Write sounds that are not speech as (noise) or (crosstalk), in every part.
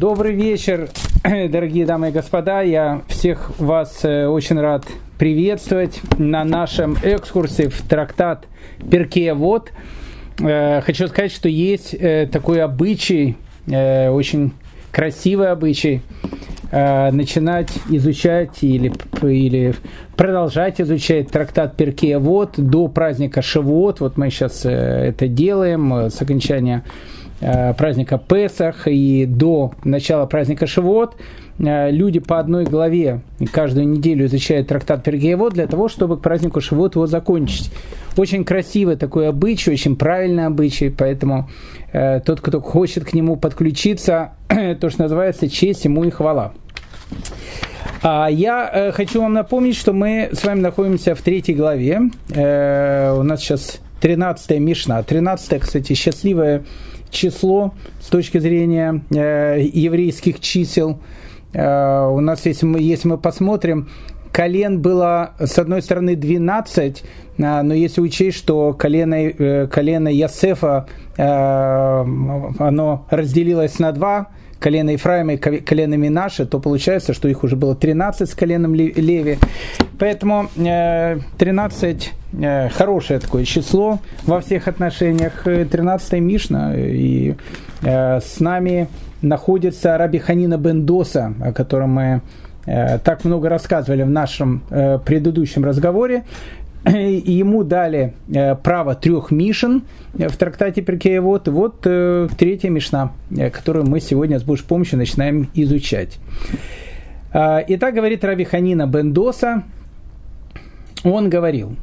Добрый вечер, (clears throat) дорогие дамы и господа. Я всех вас э, очень рад приветствовать на нашем экскурсе в трактат Перкея Вот. Э, хочу сказать, что есть э, такой обычай, очень красивый обычай, начинать изучать или, или продолжать изучать трактат Перкея Вот до праздника Шивот. Вот мы сейчас это делаем с окончания праздника Песах и до начала праздника Шивот э, люди по одной главе каждую неделю изучают трактат Пергеевод для того, чтобы к празднику Шивот его закончить. Очень красивый такой обычай, очень правильный обычай, поэтому э, тот, кто хочет к нему подключиться, (clears throat) то, что называется, честь ему и хвала. А я э, хочу вам напомнить, что мы с вами находимся в третьей главе. Э, у нас сейчас 13 Мишна. 13 кстати, счастливая число с точки зрения э, еврейских чисел. Э, у нас, если мы, если мы посмотрим, колен было, с одной стороны, 12, э, но если учесть, что колено, э, колено Ясефа, э, оно разделилось на два, колено Ефраима и колено Минаша, то получается, что их уже было 13 с коленом Леви. Поэтому 13 э, э, хорошее такое число во всех отношениях. 13 Мишна. И э, с нами находится Раби Ханина Бендоса, о котором мы так много рассказывали в нашем предыдущем разговоре. И ему дали право трех мишен в трактате. И вот третья мишна, которую мы сегодня с Божьей помощью начинаем изучать. Итак, говорит Раби Ханина Бендоса, он говорил,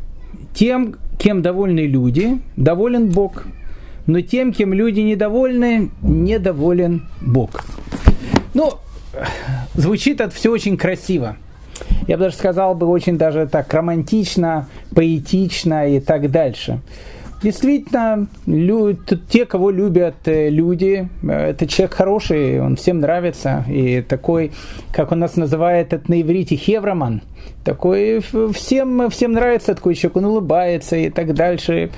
тем, кем довольны люди, доволен Бог, но тем, кем люди недовольны, недоволен Бог. Ну, звучит это все очень красиво. Я бы даже сказал бы очень даже так романтично, поэтично и так дальше. Действительно, лю- те, кого любят э, люди, э, это человек хороший, он всем нравится. И такой, как он нас называет, это на иврите хевроман. Такой всем, всем нравится такой человек, он улыбается и так дальше.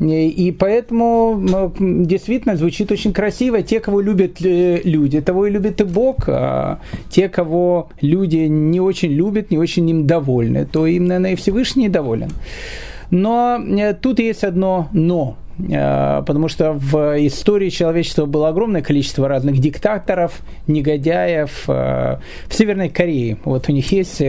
И поэтому действительно звучит очень красиво. Те, кого любят э, люди, того и любит и Бог. А те, кого люди не очень любят, не очень им довольны, то им, наверное, и Всевышний доволен. Но э, тут есть одно «но». Э, потому что в истории человечества было огромное количество разных диктаторов, негодяев. Э, в Северной Корее вот у них есть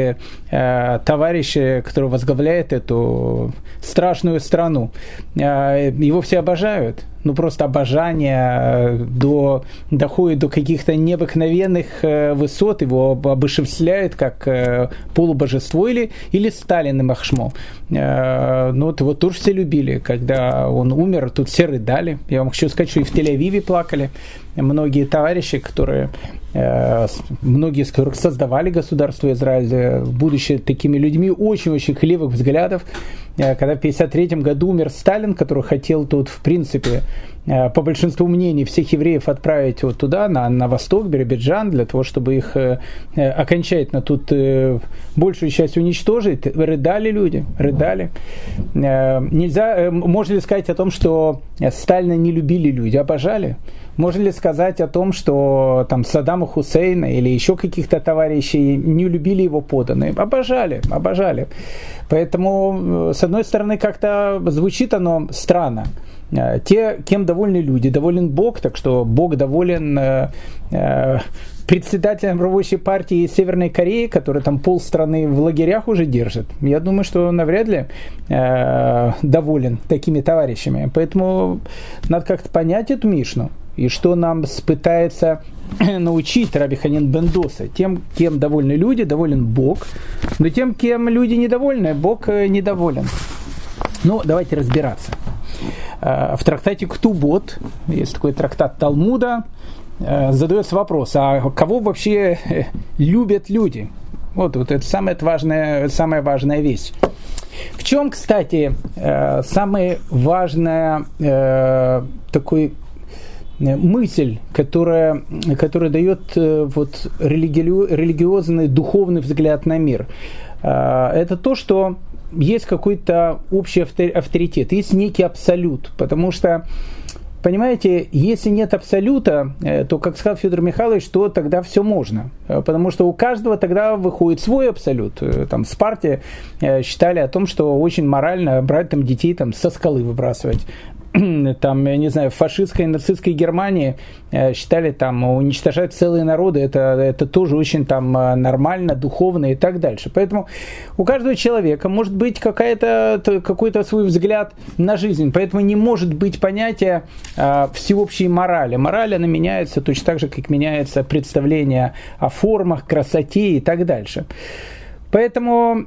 товарищ, который возглавляет эту страшную страну. Его все обожают, ну просто обожание до, доходит до каких-то необыкновенных высот, его обышевляют как полубожество или, или Сталин и Махшмо. Ну вот его тоже все любили, когда он умер, тут все рыдали. Я вам хочу сказать, что и в Тель-Авиве плакали. Многие товарищи, которые, э, многие из которых создавали государство Израиль, э, будучи такими людьми очень-очень хлевых взглядов, э, когда в 1953 году умер Сталин, который хотел тут, в принципе, по большинству мнений, всех евреев отправить вот туда, на, на восток, Биробиджан, для того, чтобы их окончательно тут большую часть уничтожить, рыдали люди, рыдали. Нельзя, можно ли сказать о том, что Сталина не любили люди, обожали? Можно ли сказать о том, что там Саддама Хусейна или еще каких-то товарищей не любили его поданные? Обожали, обожали. Поэтому, э, с одной стороны, как-то звучит оно странно. Э, те, кем довольны люди, доволен Бог, так что Бог доволен э, э, председателем рабочей партии Северной Кореи, который там полстраны в лагерях уже держит. Я думаю, что навряд ли э, доволен такими товарищами. Поэтому надо как-то понять эту Мишну и что нам пытается (clears throat) научить Раби Ханин Бендоса. Тем, кем довольны люди, доволен Бог, но тем, кем люди недовольны, Бог э, недоволен. Ну, давайте разбираться. Э, в трактате Ктубот, есть такой трактат Талмуда, э, задается вопрос, а кого вообще любят люди? Вот, вот это самая важная, самая важная вещь. В чем, кстати, самая важная такой Э, мысль, которая, которая дает э, вот, религи- религиозный, духовный взгляд на мир. Э, это то, что есть какой-то общий авторитет, есть некий абсолют, потому что понимаете, если нет абсолюта, э, то, как сказал Федор Михайлович, то тогда все можно. Э, потому что у каждого тогда выходит свой абсолют. Там в Спарте считали о том, что очень морально брать там детей там, со скалы выбрасывать. (clears throat) там, я не знаю, в фашистской нацистской Германии э, считали там уничтожать целые народы, это, это тоже очень там э, нормально, духовно и так дальше. Поэтому у каждого человека может быть какая-то, какой-то свой взгляд на жизнь, поэтому не может быть понятия э, всеобщей морали. Мораль, она меняется точно так же, как меняется представление о формах, красоте и так дальше. Поэтому,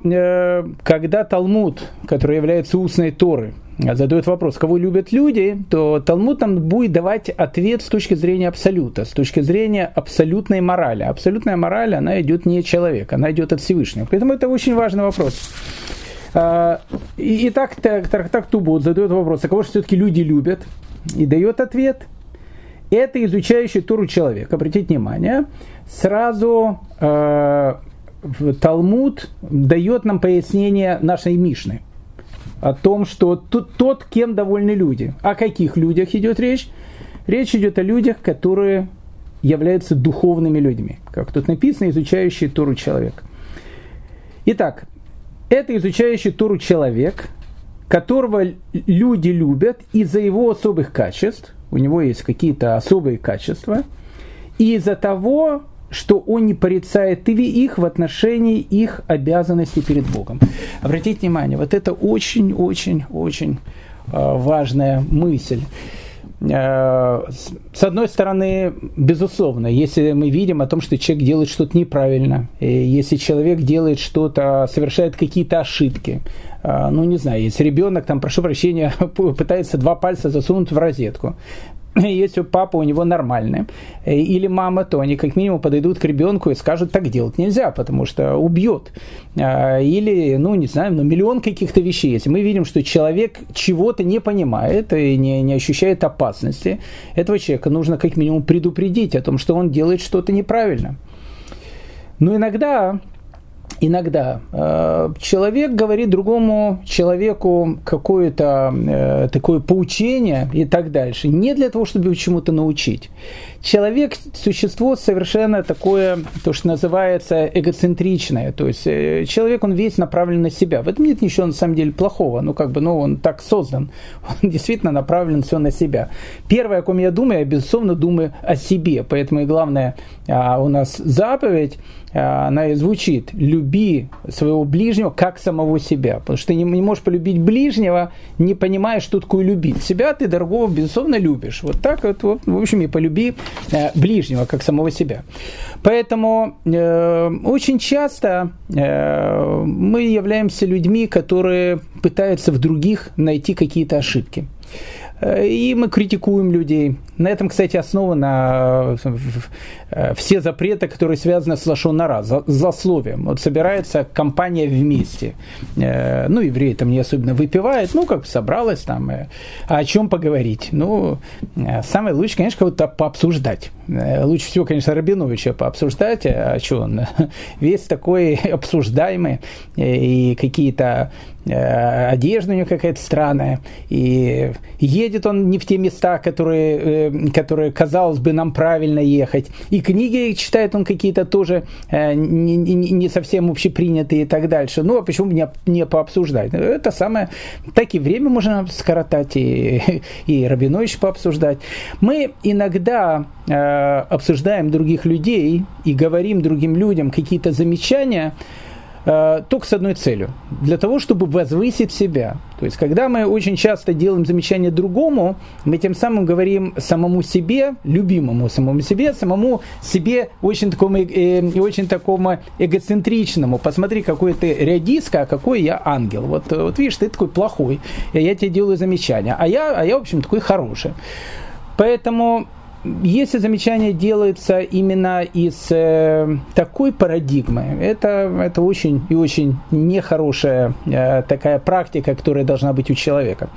когда Талмуд, который является устной Торой, задает вопрос, кого любят люди, то Талмуд нам будет давать ответ с точки зрения абсолюта, с точки зрения абсолютной морали. Абсолютная мораль, она идет не от человека, она идет от Всевышнего. Поэтому это очень важный вопрос. А, и так, так, так, так Тубот задает вопрос, а кого же все-таки люди любят? И дает ответ. Это изучающий Туру человек. Обратите внимание, сразу э, Талмуд дает нам пояснение нашей Мишны – о том, что тот, кем довольны люди. О каких людях идет речь? Речь идет о людях, которые являются духовными людьми, как тут написано, изучающий Туру человек. Итак, это изучающий Туру человек, которого люди любят из-за его особых качеств, у него есть какие-то особые качества, и из-за того, что он не порицает их в отношении их обязанностей перед Богом. Обратите внимание, вот это очень-очень-очень а, важная мысль. А, с одной стороны, безусловно, если мы видим о том, что человек делает что-то неправильно, если человек делает что-то, совершает какие-то ошибки, а, ну, не знаю, если ребенок, там, прошу прощения, (laughs) пытается два пальца засунуть в розетку, (clears throat) если папа у него нормальный, э, или мама, то они как минимум подойдут к ребенку и скажут, так делать нельзя, потому что убьет. А, или, ну, не знаю, ну, миллион каких-то вещей. Если мы видим, что человек чего-то не понимает и не, не ощущает опасности, этого человека нужно как минимум предупредить о том, что он делает что-то неправильно. Но иногда иногда э, человек говорит другому человеку какое-то э, такое поучение и так дальше, не для того, чтобы его чему-то научить. Человек – существо совершенно такое, то, что называется эгоцентричное, то есть э, человек, он весь направлен на себя. В этом нет ничего на самом деле плохого, ну как бы, ну он так создан, (laughs) он действительно направлен все на себя. Первое, о ком я думаю, я безусловно думаю о себе, поэтому и главное а, у нас заповедь – Э, она и звучит «люби своего ближнего как самого себя». Потому что ты не, можешь полюбить ближнего, не понимая, что такое любить. Себя ты дорогого, безусловно, любишь. Вот так вот, вот в общем, и полюби ближнего как самого себя. Поэтому э, очень часто э, мы являемся людьми, которые пытаются в других найти какие-то ошибки. Э, и мы критикуем людей. На этом, кстати, основано э, э, все запреты, которые связаны с лошонара, злословием. Вот собирается компания вместе. Ну, евреи там не особенно выпивают, ну, как собралась там. А о чем поговорить? Ну, самое лучшее, конечно, кого-то пообсуждать. Лучше всего, конечно, Рабиновича пообсуждать, а что он (laughs) весь такой (laughs) обсуждаемый, и какие-то одежда у него какая-то странная, и едет он не в те места, которые которые, казалось бы, нам правильно ехать. И книги читает он какие-то тоже э, не, не, не совсем общепринятые и так дальше. Ну, а почему не, не пообсуждать? Это самое... Так и время можно скоротать, и, (laughs) и Рабинович пообсуждать. Мы иногда э, обсуждаем других людей и говорим другим людям какие-то замечания, Э, только с одной целью. Для того, чтобы возвысить себя. То есть, когда мы очень часто делаем замечание другому, мы тем самым говорим самому себе, любимому самому себе, самому себе очень такому, э, э очень такому эгоцентричному. Посмотри, какой ты редиска, а какой я ангел. Вот, вот видишь, ты такой плохой, я тебе делаю замечание, а я, а я в общем, такой хороший. Поэтому если замечание делается именно из э, такой парадигмы, это, это очень и очень нехорошая э, такая практика, которая должна быть у человека.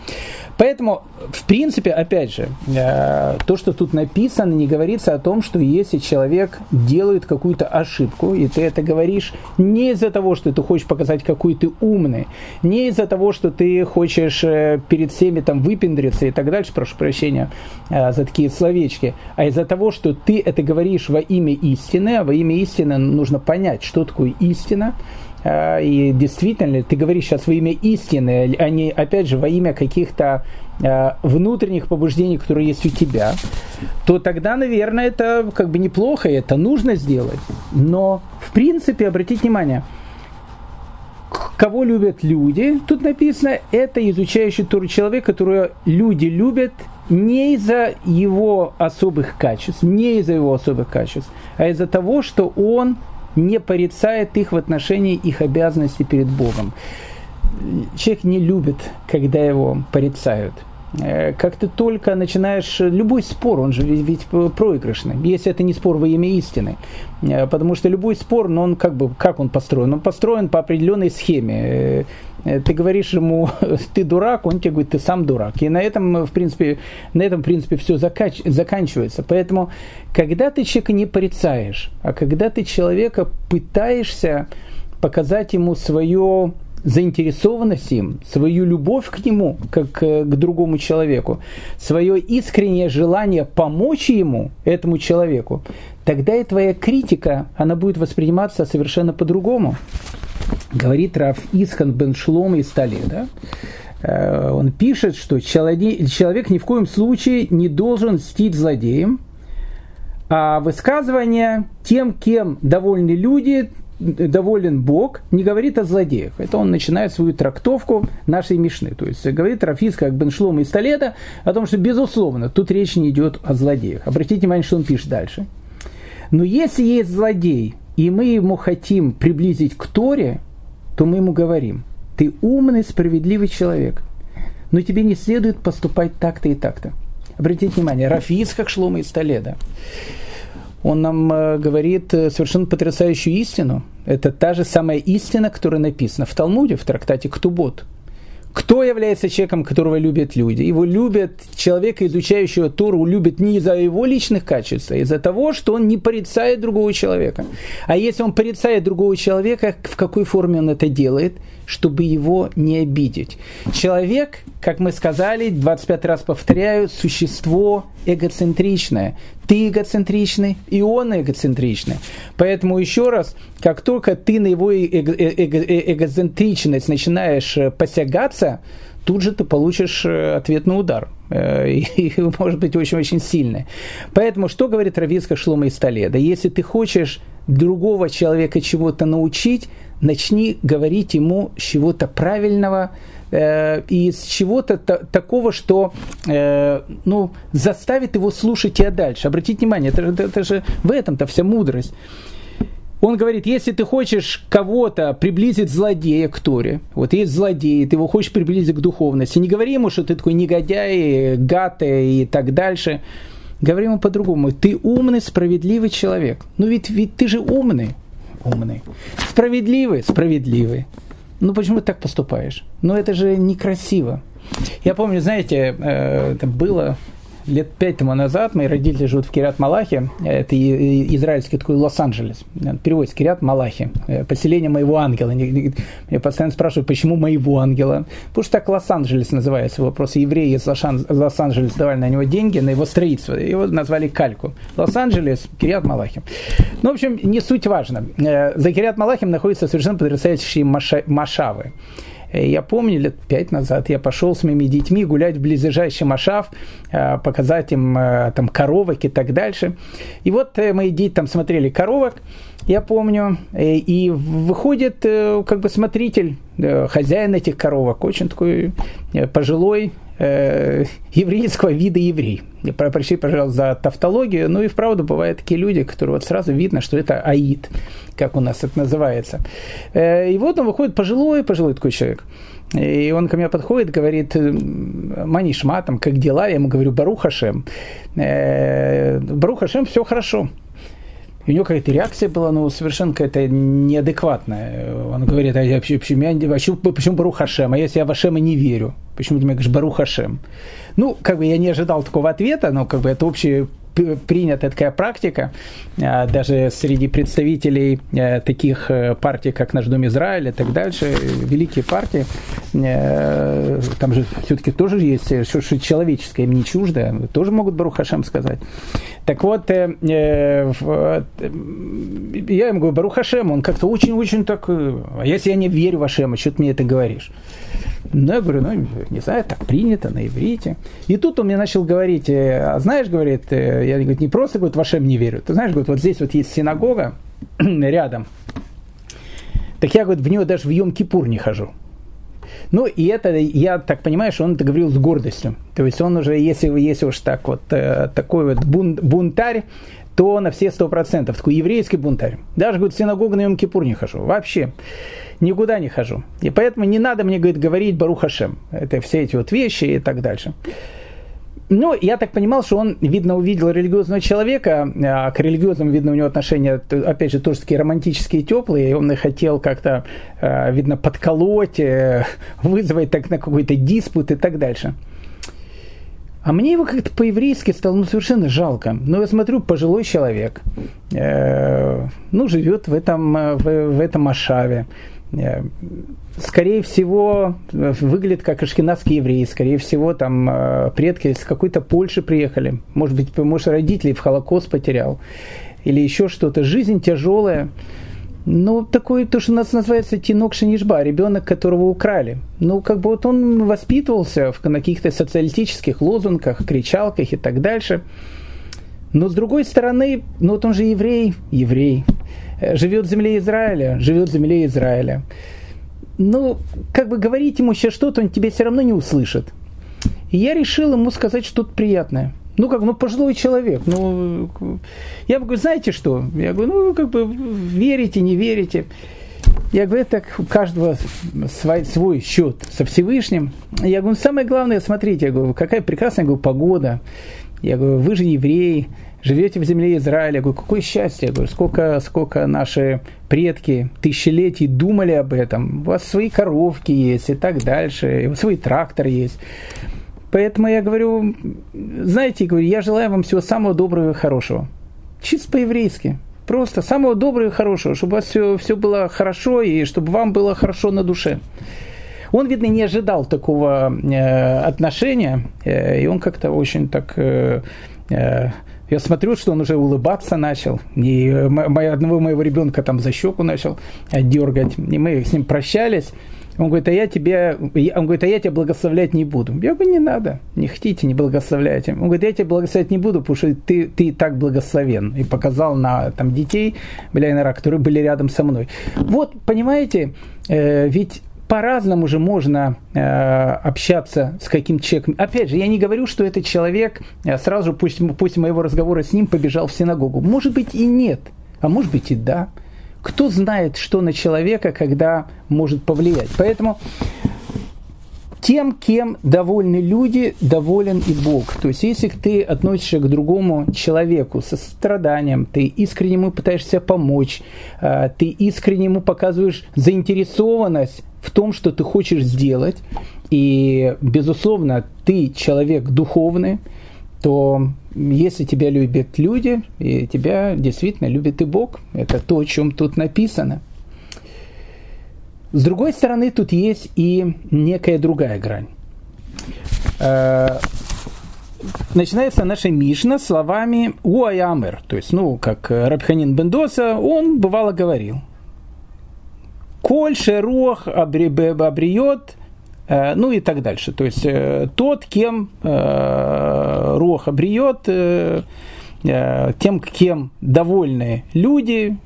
Поэтому, в принципе, опять же, э, то, что тут написано, не говорится о том, что если человек делает какую-то ошибку, и ты это говоришь не из-за того, что ты хочешь показать, какой ты умный, не из-за того, что ты хочешь э, перед всеми там выпендриться и так дальше, прошу прощения э, за такие словечки, а из-за того, что ты это говоришь во имя истины, а во имя истины нужно понять, что такое истина, и действительно, ты говоришь сейчас во имя истины, а не, опять же, во имя каких-то а, внутренних побуждений, которые есть у тебя, то тогда, наверное, это как бы неплохо, и это нужно сделать. Но, в принципе, обратите внимание, кого любят люди, тут написано, это изучающий тур человек, которого люди любят не из-за его особых качеств, не из-за его особых качеств, а из-за того, что он не порицает их в отношении их обязанностей перед Богом. Человек не любит, когда его порицают. Э, как ты только начинаешь любой спор, он же ведь проигрышный, если это не спор во имя истины, э, потому что любой спор, но он как бы как он построен, он построен по определенной схеме. Э, ты говоришь ему, (laughs) ты дурак, он тебе говорит, ты сам дурак. И на этом, в принципе, на этом, в принципе, все закач... заканчивается. Поэтому, когда ты человека не порицаешь, а когда ты человека пытаешься показать ему свое заинтересованность им, свою любовь к нему, как к другому человеку, свое искреннее желание помочь ему, этому человеку, тогда и твоя критика, она будет восприниматься совершенно по-другому. Говорит Раф Исхан бен Шлом из Таледа, э, он пишет, что человек ни в коем случае не должен мстить злодеям, а высказывание тем, кем довольны люди, доволен Бог, не говорит о злодеях. Это он начинает свою трактовку нашей Мишны. То есть говорит Рафис, как Беншлом из Толеда, о том, что, безусловно, тут речь не идет о злодеях. Обратите внимание, что он пишет дальше. Но если есть злодей, и мы ему хотим приблизить к Торе, то мы ему говорим, ты умный, справедливый человек, но тебе не следует поступать так-то и так-то. Обратите внимание, Рафис, как Шлома из Толеда он нам э, говорит э, совершенно потрясающую истину. Это та же самая истина, которая написана в Талмуде, в трактате Ктубот. Кто является человеком, которого любят люди? Его любят человека, изучающего Тору, любят не из-за его личных качеств, а из-за того, что он не порицает другого человека. А если он порицает другого человека, в какой форме он это делает? Чтобы его не обидеть. Человек, как мы сказали, 25 раз повторяю, существо эгоцентричное. Ты эгоцентричный, и он эгоцентричный. Поэтому еще раз, как только ты на его эго- э, эгоцентричность начинаешь э, посягаться, тут же ты получишь э, ответный удар. (laughs) И, может быть очень-очень сильный. Поэтому что говорит Равицка Шлома из Толеда? Если ты хочешь другого человека чего-то научить, начни говорить ему чего-то правильного, э, из чего-то такого, что э, ну, заставит его слушать тебя дальше. Обратите внимание, это, это, это же в этом-то вся мудрость. Он говорит, если ты хочешь кого-то приблизить злодея к Торе, вот есть злодей, ты его хочешь приблизить к духовности, не говори ему, что ты такой негодяй, гад и так дальше. Говори ему по-другому. Ты умный, справедливый человек. Ну ведь, ведь ты же умный. Умный. Справедливый, справедливый ну почему ты так поступаешь? Ну это же некрасиво. Я помню, знаете, э, это было лет пять тому назад мои родители живут в Кирят Малахе, это израильский такой Лос-Анджелес, переводится Кирят Малахи, э, поселение моего ангела. Меня постоянно спрашивают, почему моего ангела? Потому что так Лос-Анджелес называется, вопрос евреи из Лос-Анджелес давали на него деньги, на его строительство, его назвали Кальку. Лос-Анджелес, Кирят Малахи. Ну, в общем, не суть важно. Э, за Кирят Малахим находятся совершенно потрясающие машавы. Э, я помню, лет пять назад я пошел с моими детьми гулять в близлежащий Машав, э, показать им э, там коровок и так дальше. И вот мои дети там смотрели коровок, я помню, и выходит как бы смотритель, хозяин этих коровок, очень такой пожилой, э, еврейского вида еврей. Прощай, пожалуйста, за тавтологию. Ну и вправду бывают такие люди, которые вот сразу видно, что это аид, как у нас это называется. Э, и вот он выходит пожилой, пожилой такой человек. И он ко мне подходит, говорит, Манишма, там, как дела? Я ему говорю, Барухашем. Э, Барухашем, все хорошо. И у него какая-то реакция была, ну, совершенно какая-то неадекватная. Он говорит, а я, почему, я, почему, почему Барух Хашем? А я в Ашема не верю? Почему ты мне говоришь Барух Хашем? Ну, как бы я не ожидал такого ответа, но как бы это общий принята такая практика, а, даже среди представителей э, таких э, партий, как Наш Дом Израиль и так дальше, великие партии, э, там же все-таки тоже есть что человеческое, им не чуждо, тоже могут Барухашем сказать. Так вот, я ему говорю, Барухашем, он как-то очень-очень так, а если я не верю в Ашема, что ты мне это говоришь? Ну, я говорю, ну, не знаю, так принято на иврите. И тут он мне начал говорить, а знаешь, говорит, я говорит, не просто говорит, в Ашем не верю. Ты знаешь, говорит, вот здесь вот есть синагога (clears throat) рядом. Так я, говорит, в нее даже в Йом-Кипур не хожу. Ну, и это, я так понимаю, что он это говорил с гордостью. То есть он уже, если, если уж так вот, э, такой вот бун, бунтарь, то на все сто процентов. Такой еврейский бунтарь. Даже, говорит, в синагогу на Йом-Кипур не хожу. Вообще. Никуда не хожу. И поэтому не надо мне, говорит, говорить Барухашем. Это все эти вот вещи и так дальше. Ну, я так понимал, что он, видно, увидел религиозного человека, а к религиозному, видно, у него отношения, опять же, тоже такие романтические, теплые, и он хотел как-то, а, видно, подколоть, э, вызвать так на какой-то диспут и так дальше. А мне его как-то по-еврейски стало ну, совершенно жалко. Но я смотрю, пожилой человек, э, ну, живет в этом, э, в, в этом Ашаве. Э, скорее всего, выглядит как ашкенадский еврей, скорее всего, там э, предки из какой-то Польши приехали, может быть, может, родителей в Холокост потерял, или еще что-то. Жизнь тяжелая. Ну, такой, то, что у нас называется тинок шинишба, ребенок, которого украли. Ну, как бы вот он воспитывался в каких-то социалистических лозунгах, кричалках и так дальше. Но с другой стороны, ну вот он же еврей, еврей. Э, живет в земле Израиля, живет в земле Израиля. Ну, как бы говорить ему сейчас что-то, он тебе все равно не услышит. И я решил ему сказать что-то приятное. Ну, как, ну, пожилой человек. Ну, я говорю, знаете что? Я говорю, ну, как бы, верите, не верите. Я говорю, это у каждого свой, свой счет со Всевышним. Я говорю, самое главное, смотрите, я говорю, какая прекрасная я говорю, погода. Я говорю, вы же евреи, живете в земле Израиля. Я говорю, какое счастье. Я говорю, сколько, сколько наши предки тысячелетий думали об этом. У вас свои коровки есть и так дальше. И свой трактор есть. Поэтому я говорю, знаете, говорю, я желаю вам всего самого доброго и хорошего. Чисто по-еврейски. Просто самого доброго и хорошего, чтобы у вас все, все было хорошо и чтобы вам было хорошо на душе. Он, видно, не ожидал такого э, отношения, э, и он как-то очень так э, э я смотрю, что он уже улыбаться начал. И одного моего ребенка там за щеку начал дергать. И мы с ним прощались. Он говорит, а я тебе, он говорит, а я тебя благословлять не буду. Я говорю, не надо, не хотите, не благословляйте. Он говорит, я тебя благословлять не буду, потому что ты, ты и так благословен. И показал на там, детей, бля, которые были рядом со мной. Вот, понимаете, э, ведь по-разному же можно э, общаться с каким-то человеком. Опять же, я не говорю, что этот человек э, сразу после, после моего разговора с ним побежал в синагогу. Может быть и нет, а может быть и да. Кто знает, что на человека, когда может повлиять. Поэтому тем, кем довольны люди, доволен и Бог. То есть, если ты относишься к другому человеку со страданием, ты искренне ему пытаешься помочь, э, ты искренне ему показываешь заинтересованность в том, что ты хочешь сделать, и, безусловно, ты человек духовный, то если тебя любят люди, и тебя действительно любит и Бог, это то, о чем тут написано. С другой стороны, тут есть и некая другая грань. Э, начинается наша Мишна словами «Уаямер», то есть, ну, как Рабханин Бендоса, он бывало говорил – Коль шеруах обриет, ну и так дальше. То есть э, тот, кем э, рух обриет, тем, кем довольны люди,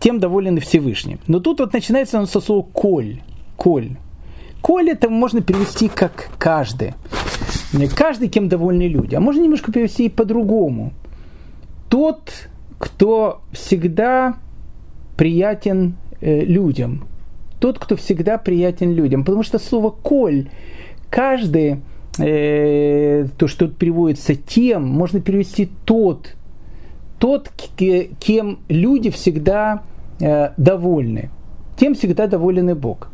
тем доволен Всевышний. Но тут вот начинается он со слова «коль». «Коль». Коль это можно перевести как каждый. Каждый, кем довольны люди. А можно немножко перевести и по-другому. Тот, кто всегда приятен э, людям. Тот, кто всегда приятен людям. Потому что слово «коль» каждый, э, то, что тут переводится «тем», можно перевести «тот». Тот, кем люди всегда э, довольны. Тем всегда доволен и Бог.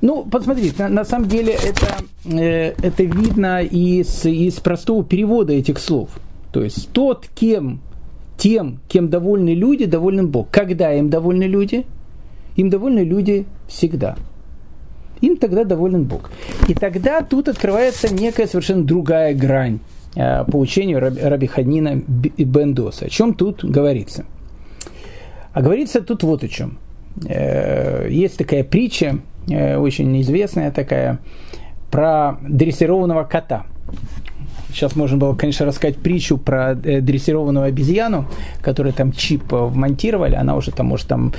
Ну, посмотрите, на, на самом деле это, э, это видно из, из простого перевода этих слов. То есть тот, кем, тем, кем довольны люди, доволен Бог. Когда им довольны люди? Им довольны люди всегда. Им тогда доволен Бог. И тогда тут открывается некая совершенно другая грань э, по учению Раби, Раби Ханина Бендоса. О чем тут говорится? А говорится тут вот о чем. Э, есть такая притча, э, очень известная такая, про дрессированного кота. Сейчас можно было, конечно, рассказать притчу про э, дрессированную обезьяну, которую там чип вмонтировали, она уже там может там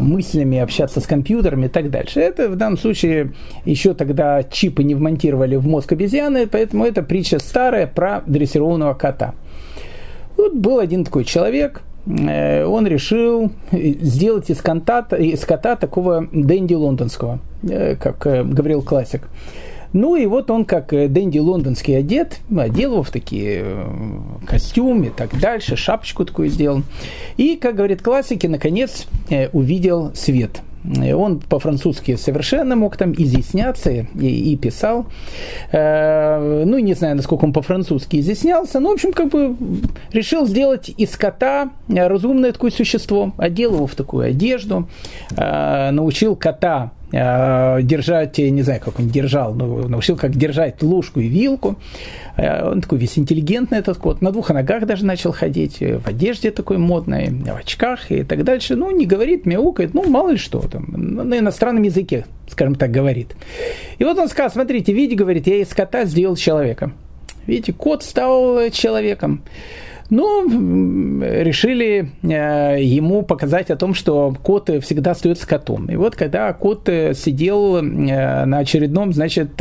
мыслями общаться с компьютерами и так дальше. Это в данном случае еще тогда чипы не вмонтировали в мозг обезьяны, поэтому это притча старая про дрессированного кота. Вот был один такой человек, Э, он решил сделать из, контата, из кота такого Дэнди лондонского, э, как э, говорил классик. Ну и вот он как Дэнди лондонский одет, одел его в такие костюмы и так дальше, шапочку такую сделал. И, как говорит классики, наконец увидел свет – он по-французски совершенно мог там изъясняться и, и писал. Э, ну, не знаю, насколько он по-французски изъяснялся, но, в общем, как бы решил сделать из кота разумное такое существо. Одел его в такую одежду, э, научил кота Э, держать, не знаю, как он держал, но научил, как держать ложку и вилку. Э, он такой весь интеллигентный этот кот, на двух ногах даже начал ходить, в одежде такой модной, в очках и так дальше. Ну, не говорит, мяукает, ну, мало ли что там, на иностранном языке, скажем так, говорит. И вот он сказал, смотрите, видите, говорит, я из кота сделал человека. Видите, кот стал человеком. Ну, решили э, ему показать о том, что кот всегда остается котом. И вот когда кот э, сидел э, на очередном, значит,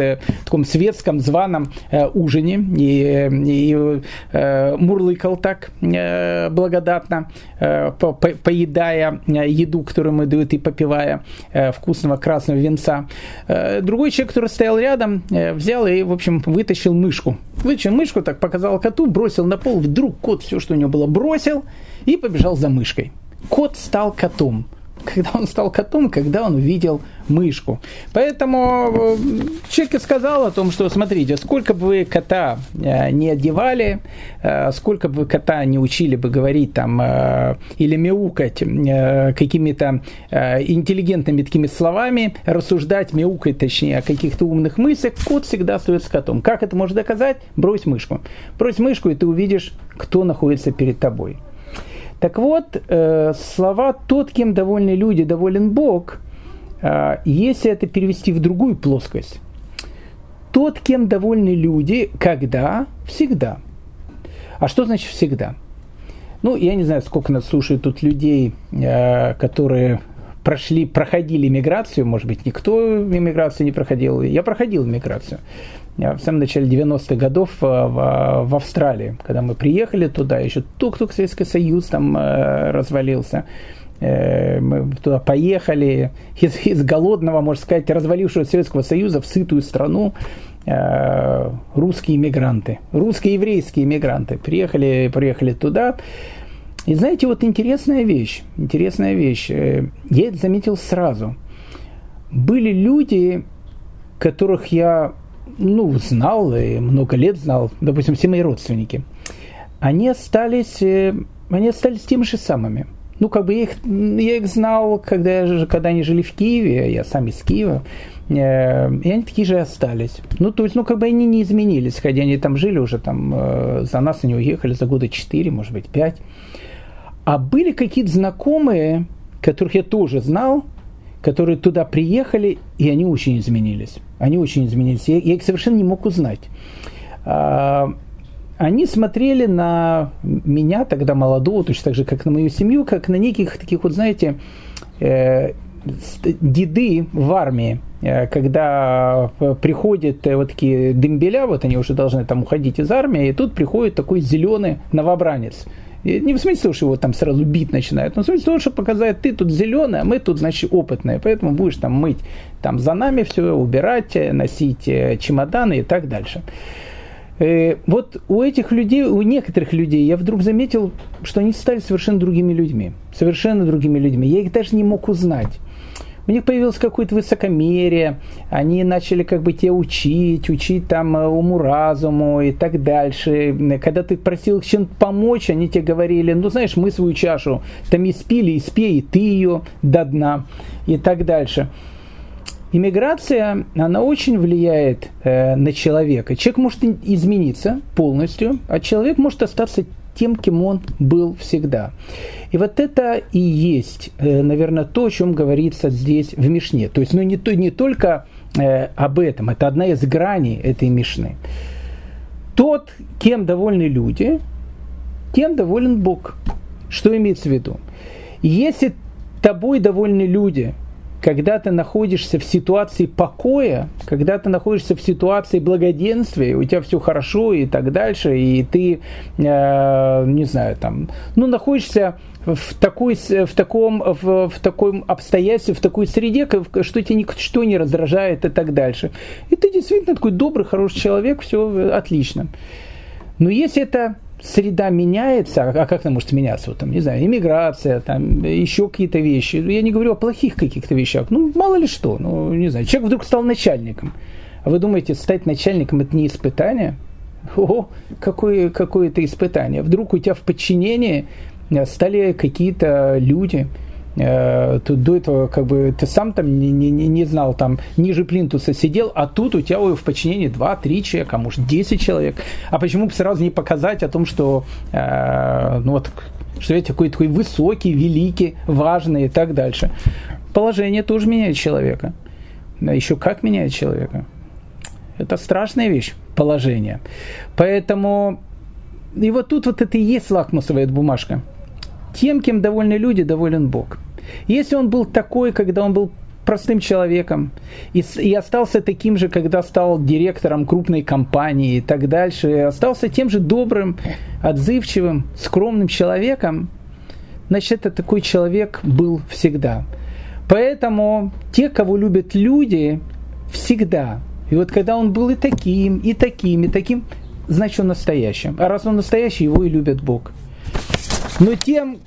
таком светском званом ужине и, и мурлыкал так благодатно, поедая еду, которую ему дают, и попивая вкусного красного венца, другой человек, который стоял рядом, взял и, в общем, вытащил мышку. Вытащил мышку, так показал коту, бросил на пол, вдруг кот все, что у него было, бросил и побежал за мышкой. Кот стал котом. Когда он стал котом, когда он увидел мышку. Поэтому э, человек сказал о том, что смотрите, сколько бы вы кота э, не одевали, э, сколько бы вы кота не учили бы говорить там или мяукать какими-то интеллигентными такими словами, рассуждать, мяукать точнее о каких-то умных мыслях, кот всегда остается котом. Как это можно доказать? Брось мышку. Брось мышку, и ты увидишь, кто находится перед тобой. Так вот, слова «тот, кем довольны люди, доволен Бог» А, если это перевести в другую плоскость, тот, кем довольны люди, когда, всегда. А что значит всегда? Ну, я не знаю, сколько нас слушает тут людей, а, которые прошли, проходили миграцию, может быть, никто миграцию не проходил. Я проходил миграцию. Я в самом начале 90-х годов в, в, в Австралии, когда мы приехали туда, еще тук-тук Советский Союз там э, развалился. Э, мы туда поехали (laughs) из, из голодного, можно сказать, развалившего Советского Союза в сытую страну э, русские иммигранты, русские еврейские иммигранты приехали, приехали туда. И знаете, вот интересная вещь, интересная вещь, э, я это заметил сразу. Были люди, которых я ну, знал и много лет знал, допустим, все мои родственники, они остались, они остались теми же самыми – ну, как бы я их, я их знал, когда, когда они жили в Киеве, я сам из Киева, э, и они такие же остались. Ну, то есть, ну, как бы они не изменились, хотя они там жили уже, там, э, за нас они уехали за года 4, может быть, 5. А были какие-то знакомые, которых я тоже знал, которые туда приехали, и они очень изменились. Они очень изменились. Я, я их совершенно не мог узнать. А, они смотрели на меня тогда молодого, точно так же, как на мою семью, как на неких таких вот, знаете, э, деды в армии. когда приходят вот такие дымбеля, вот они уже должны там уходить из армии, и тут приходит такой зеленый новобранец – не в смысле того, что его там сразу бить начинают, но в смысле того, что показать, ты тут зеленый, а мы тут, значит, опытные, поэтому будешь там мыть там за нами все, убирать, носить э, чемоданы и так дальше. Э, вот у этих людей, у некоторых людей я вдруг заметил, что они стали совершенно другими людьми. Совершенно другими людьми. Я их даже не мог узнать у них появилось какое-то высокомерие, они начали как бы тебя учить, учить там э, уму-разуму и так дальше. Когда ты просил их чем-то помочь, они тебе говорили, ну знаешь, мы свою чашу там испили, испей, и ты ее до дна и так дальше. Иммиграция, она очень влияет э, на человека. Человек может измениться полностью, а человек может остаться тем, кем он был всегда. И вот это и есть, э, наверное, то, о чем говорится здесь в Мишне. То есть, ну, не, то, не только э, об этом, это одна из граней этой Мишны. Тот, кем довольны люди, тем доволен Бог. Что имеется в виду? Если тобой довольны люди – когда ты находишься в ситуации покоя, когда ты находишься в ситуации благоденствия, у тебя все хорошо и так дальше, и ты, э, не знаю, там, ну, находишься в, такой, в, таком, в, в таком обстоятельстве, в такой среде, что тебя ничто не раздражает и так дальше. И ты действительно такой добрый, хороший человек, все отлично. Но если это среда меняется, а как она может меняться? Вот, там, не знаю, иммиграция, там, еще какие-то вещи. Я не говорю о плохих каких-то вещах. Ну, мало ли что. Ну, не знаю, человек вдруг стал начальником. А вы думаете, стать начальником – это не испытание? О, какое, какое это испытание. Вдруг у тебя в подчинении стали какие-то люди – э, тут до этого как бы ты сам там не, не, не знал, там ниже плинтуса сидел, а тут у тебя в подчинении 2-3 человека, а может 10 человек. А почему бы сразу не показать о том, что э, ну вот что я такой такой высокий, великий, важный и так дальше. Положение тоже меняет человека. Да, еще как меняет человека. Это страшная вещь, положение. Поэтому и вот тут вот это и есть лакмусовая бумажка. Тем, кем довольны люди, доволен Бог. Если он был такой, когда он был простым человеком и, и остался таким же, когда стал директором крупной компании и так дальше, и остался тем же добрым, отзывчивым, скромным человеком, значит, это такой человек был всегда. Поэтому те, кого любят люди, всегда. И вот когда он был и таким, и таким, и таким, значит, он настоящим. А раз он настоящий, его и любит Бог. Но тем,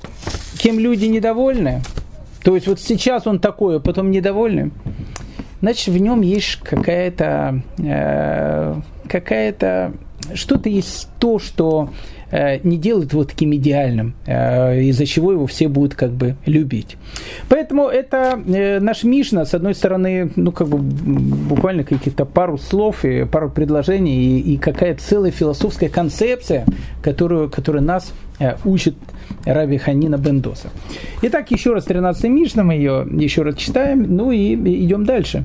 кем люди недовольны, то есть вот сейчас он такой, а потом недовольный, значит в нем есть какая-то э, какая-то что-то есть то, что не делает его таким идеальным, э, из-за чего его все будут как бы любить. Поэтому это э, наш Мишна, с одной стороны, ну как бы буквально каких-то пару слов и пару предложений и, и какая целая философская концепция, которую, которая нас учит Раби Ханина Бендоса. Итак, еще раз 13 Мишна, мы ее еще раз читаем, ну и идем дальше.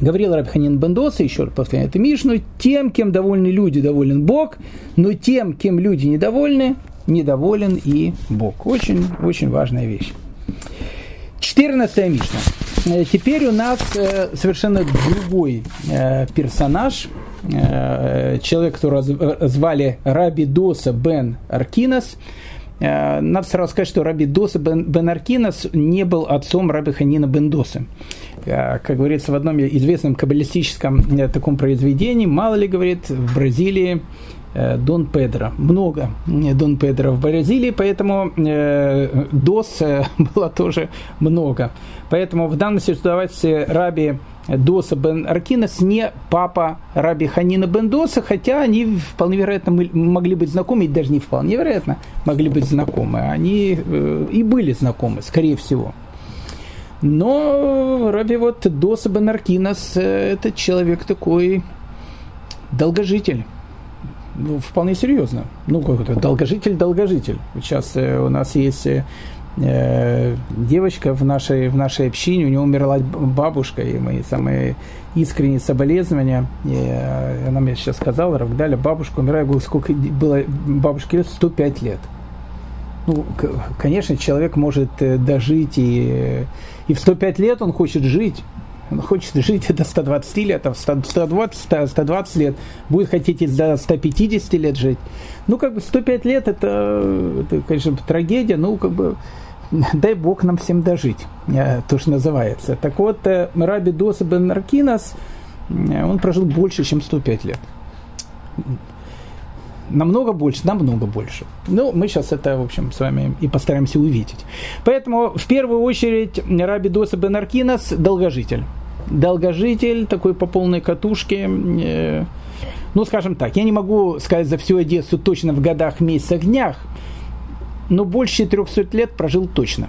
Говорил Рабханин Бендоса, еще раз повторяю эту Мишну, тем, кем довольны люди, доволен Бог, но тем, кем люди недовольны, недоволен и Бог. Очень, очень важная вещь. 14 Мишна. Э, теперь у нас э, совершенно другой э, персонаж, человек, которого звали Раби Доса бен Аркинас. Надо сразу сказать, что Раби Доса бен, Аркинас не был отцом Раби Ханина бен Доса. Э, как говорится в одном известном каббалистическом э, таком произведении, мало ли, говорит, в Бразилии э, Дон Педро. Много Дон Педро в Бразилии, поэтому э, ДОС (laughs) было тоже много. Поэтому в данной ситуации Раби Доса бен Аркинес не папа Раби Ханина бен Доса, хотя они вполне вероятно могли быть знакомы, и даже не вполне вероятно могли быть знакомы. Они э, и были знакомы, скорее всего. Но Раби вот Доса Бенаркинас э, – это человек такой долгожитель. Ну, вполне серьезно. Ну, какой-то долгожитель-долгожитель. Сейчас э, у нас есть э, девочка в нашей, в нашей общине, у нее умерла бабушка, и мои самые искренние соболезнования. И, э, она мне сейчас сказала, Равдаля, бабушка умирает, я говорю, сколько было бабушке лет? 105 лет. Ну, конечно, человек может дожить и и в 105 лет он хочет жить. Он хочет жить до 120 лет, а 120, 120 лет, будет хотеть и до 150 лет жить. Ну, как бы 105 лет это, это конечно, трагедия, ну, как бы дай Бог нам всем дожить, э, то, что называется. Так вот, э, Раби Доса бен Наркинас, э, он прожил больше, чем 105 лет. Намного больше, намного больше. Ну, мы сейчас это, в общем, с вами и постараемся увидеть. Поэтому, в первую очередь, Раби Доса бен Наркинас – долгожитель. Долгожитель, такой по полной катушке. Ну, скажем так, я не могу сказать за всю Одессу точно в годах, месяцах, днях, но больше 300 лет прожил точно.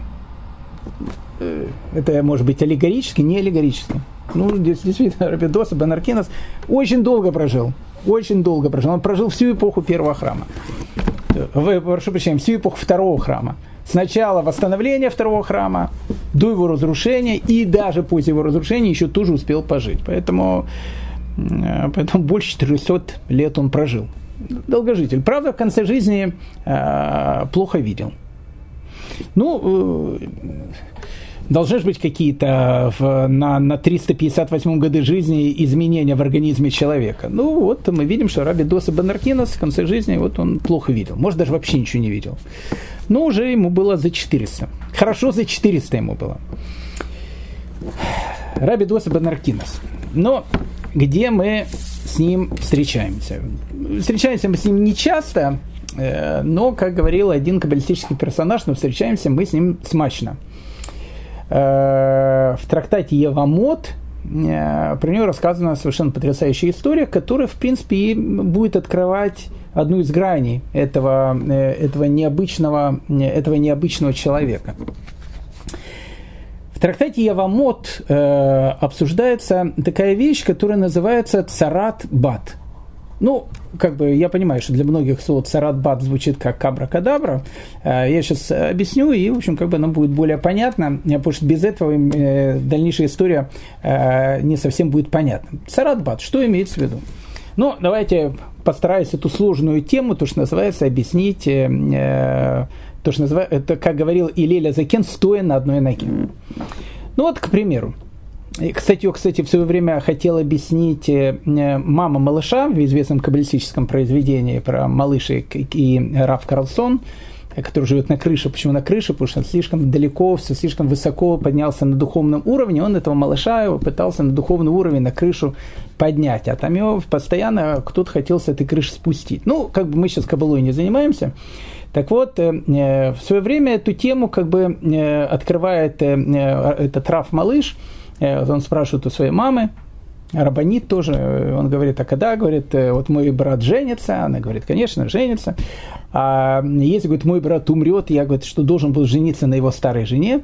Э, это может быть аллегорически, не аллегорически. Ну, действительно, Рабидос Банаркинос очень долго прожил. Очень долго прожил. Он прожил всю эпоху первого храма. Вы, прошу прощения, всю эпоху второго храма. Сначала восстановления второго храма, до его разрушения, и даже после его разрушения еще тоже успел пожить. Поэтому, э, поэтому больше 400 лет он прожил долгожитель. Правда, в конце жизни э, плохо видел. Ну, э, должны же быть какие-то на, на 358 годы жизни изменения в организме человека. Ну, вот мы видим, что Раби Доса Банаркинос в конце жизни вот он плохо видел. Может, даже вообще ничего не видел. Но уже ему было за 400. Хорошо, за 400 ему было. Раби Доса Банаркинос. Но где мы с ним встречаемся. Встречаемся мы с ним не часто, э, но, как говорил один каббалистический персонаж, но встречаемся мы с ним смачно. Э, в трактате Евамот э, про него рассказана совершенно потрясающая история, которая, в принципе, и будет открывать одну из граней этого, этого, необычного, этого необычного человека трактате Явамот э, обсуждается такая вещь, которая называется царат бат. Ну, как бы я понимаю, что для многих слово царат бат звучит как кабра-кадабра. Э, я сейчас объясню, и, в общем, как бы нам будет более понятно, э, потому что без этого э, дальнейшая история э, не совсем будет понятна. Царат бат, что имеется в виду? Ну, давайте постараюсь эту сложную тему, то, что называется, объяснить э, э то, что называется, это, как говорил Илеля Закен, стоя на одной ноге. Ну вот, к примеру, и, кстати, я, кстати, в свое время хотел объяснить э, мама малыша в известном каббалистическом произведении про малышек и Раф Карлсон, который живет на крыше. Почему на крыше? Потому что он слишком далеко, все слишком высоко поднялся на духовном уровне. Он этого малыша его пытался на духовный уровень, на крышу поднять. А там его постоянно кто-то хотел с этой крыши спустить. Ну, как бы мы сейчас кабалой не занимаемся. Так вот, э, э, в свое время эту тему как бы э, открывает этот Раф Малыш, он спрашивает у своей мамы, Рабанит тоже, он говорит, а когда, говорит, вот мой брат женится, она говорит, конечно, женится, а если, говорит, мой брат умрет, я, говорит, что должен был жениться на его старой жене,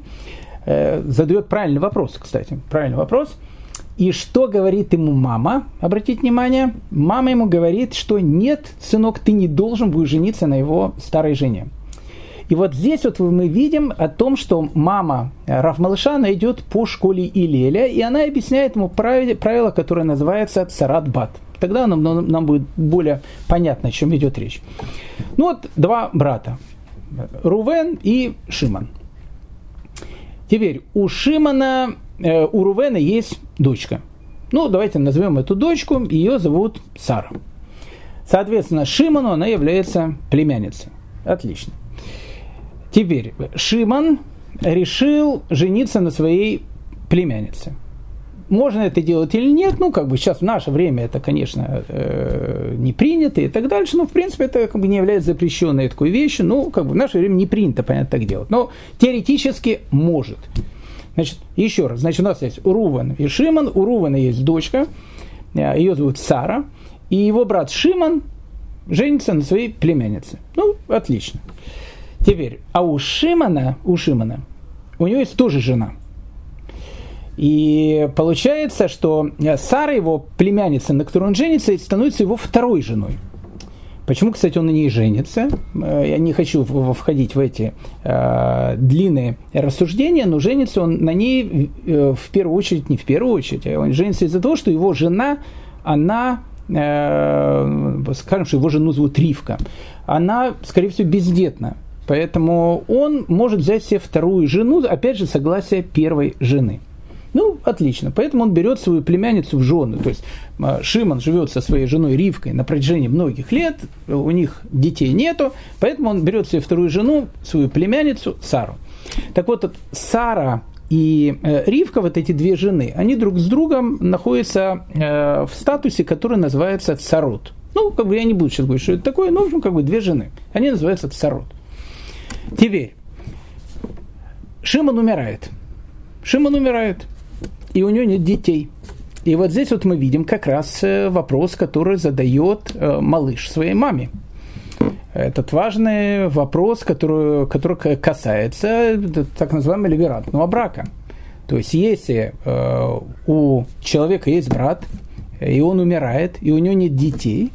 задает правильный вопрос, кстати, правильный вопрос – и что говорит ему мама? Обратите внимание, мама ему говорит, что нет, сынок, ты не должен будешь жениться на его старой жене. И вот здесь вот мы видим о том, что мама Рафмалыша, она идет по школе Илеля, и она объясняет ему правило, правило которое называется царатбат. Тогда нам, нам будет более понятно, о чем идет речь. Ну вот два брата, Рувен и Шиман. Теперь у Шимана у Рувена есть дочка. Ну, давайте назовем эту дочку, ее зовут Сара. Соответственно, Шиману она является племянницей. Отлично. Теперь, Шиман решил жениться на своей племяннице. Можно это делать или нет, ну, как бы сейчас в наше время это, конечно, э, не принято и так дальше, но, в принципе, это как бы не является запрещенной такой вещью, ну, как бы в наше время не принято, понятно, так делать. Но теоретически может. Значит, еще раз, значит, у нас есть Уруван и Шиман. У Рувана есть дочка, э, ее зовут Сара, и его брат Шиман женится на своей племяннице. Ну, отлично. Теперь, а у Шимана, у Шимана, у него есть тоже жена. И получается, что Сара, его племянница, на которой он женится, становится его второй женой. Почему, кстати, он на ней женится? Э, я не хочу входить в эти э, длинные рассуждения, но женится он на ней э, в первую очередь, не в первую очередь, а он женится из-за того, что его жена, она, э, скажем, что его жену зовут Ривка, она, скорее всего, бездетна. Поэтому он может взять себе вторую жену, опять же, согласие первой жены. Ну, отлично. Поэтому он берет свою племянницу в жены. То есть э, Шимон живет со своей женой Ривкой на протяжении многих лет, у них детей нету, поэтому он берет себе вторую жену, свою племянницу Сару. Так вот, Сара и э, Ривка, вот эти две жены, они друг с другом находятся э, в статусе, который называется царот. Ну, как бы я не буду сейчас говорить, что это такое, но, в общем, как бы две жены. Они называются царот. Теперь, Шимон умирает. Шимон умирает, и у него нет детей. И вот здесь вот мы видим как раз э, вопрос, который задает малыш своей маме этот важный вопрос, который, который касается так называемого либерантного брака. То есть, если э, у человека есть брат, и он умирает, и у него нет детей,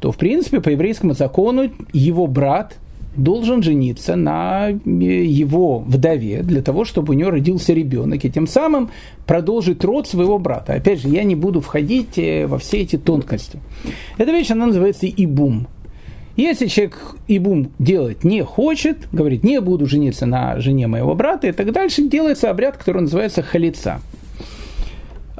то, в принципе, по еврейскому закону его брат должен жениться на его вдове для того, чтобы у него родился ребенок, и тем самым продолжить род своего брата. Опять же, я не буду входить э, во все эти тонкости. Эта вещь, она называется ибум. Если человек ибум делать не хочет, говорит, не буду жениться на жене моего брата и так дальше, делается обряд, который называется халица.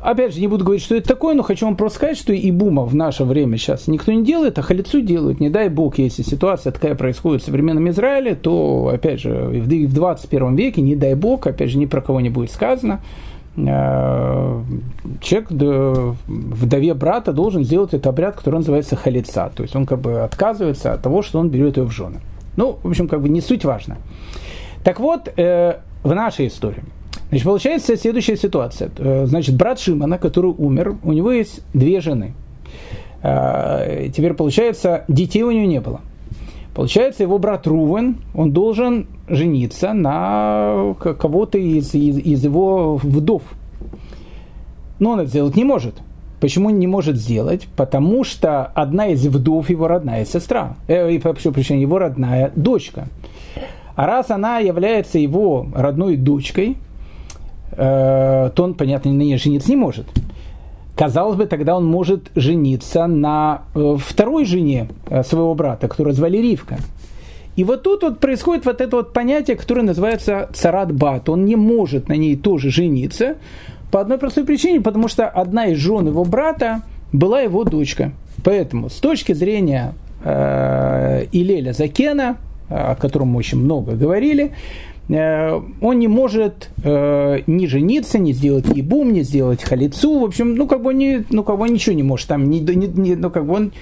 Опять же, не буду говорить, что это такое, но хочу вам просто сказать, что ибума в наше время сейчас никто не делает, а халицу делают. Не дай бог, если ситуация такая происходит в современном Израиле, то, опять же, в 21 веке, не дай бог, опять же, ни про кого не будет сказано, Э, человек вдове брата должен сделать этот обряд, который называется халица. То есть он как бы отказывается от того, что он берет ее в жены. Ну, в общем, как бы не суть важно. Так вот, э, в нашей истории. Значит, получается следующая ситуация. Э, значит, брат Шимона, который умер, у него есть две жены. Теперь, получается, детей у него не было. Получается, его брат Рувен, он должен жениться на кого-то из, из, из его вдов. Но он это сделать не может. Почему он не может сделать? Потому что одна из вдов его родная сестра. Э, прошу прощения, его родная дочка. А раз она является его родной дочкой, э, то он, понятно, на ней жениться не может. Казалось бы, тогда он может жениться на э, второй жене э, своего брата, которую звали Ривка. И вот тут вот происходит вот это вот понятие, которое называется царат бат. Он не может на ней тоже жениться по одной простой причине, потому что одна из жен его брата была его дочка. Поэтому с точки зрения э, Илеля Закена, о котором мы очень много говорили, он не может э, не жениться, не сделать ебум, не сделать халицу, в общем, ну как бы, не, ну, как бы он ничего не может, там, не, не, не, ну как бы он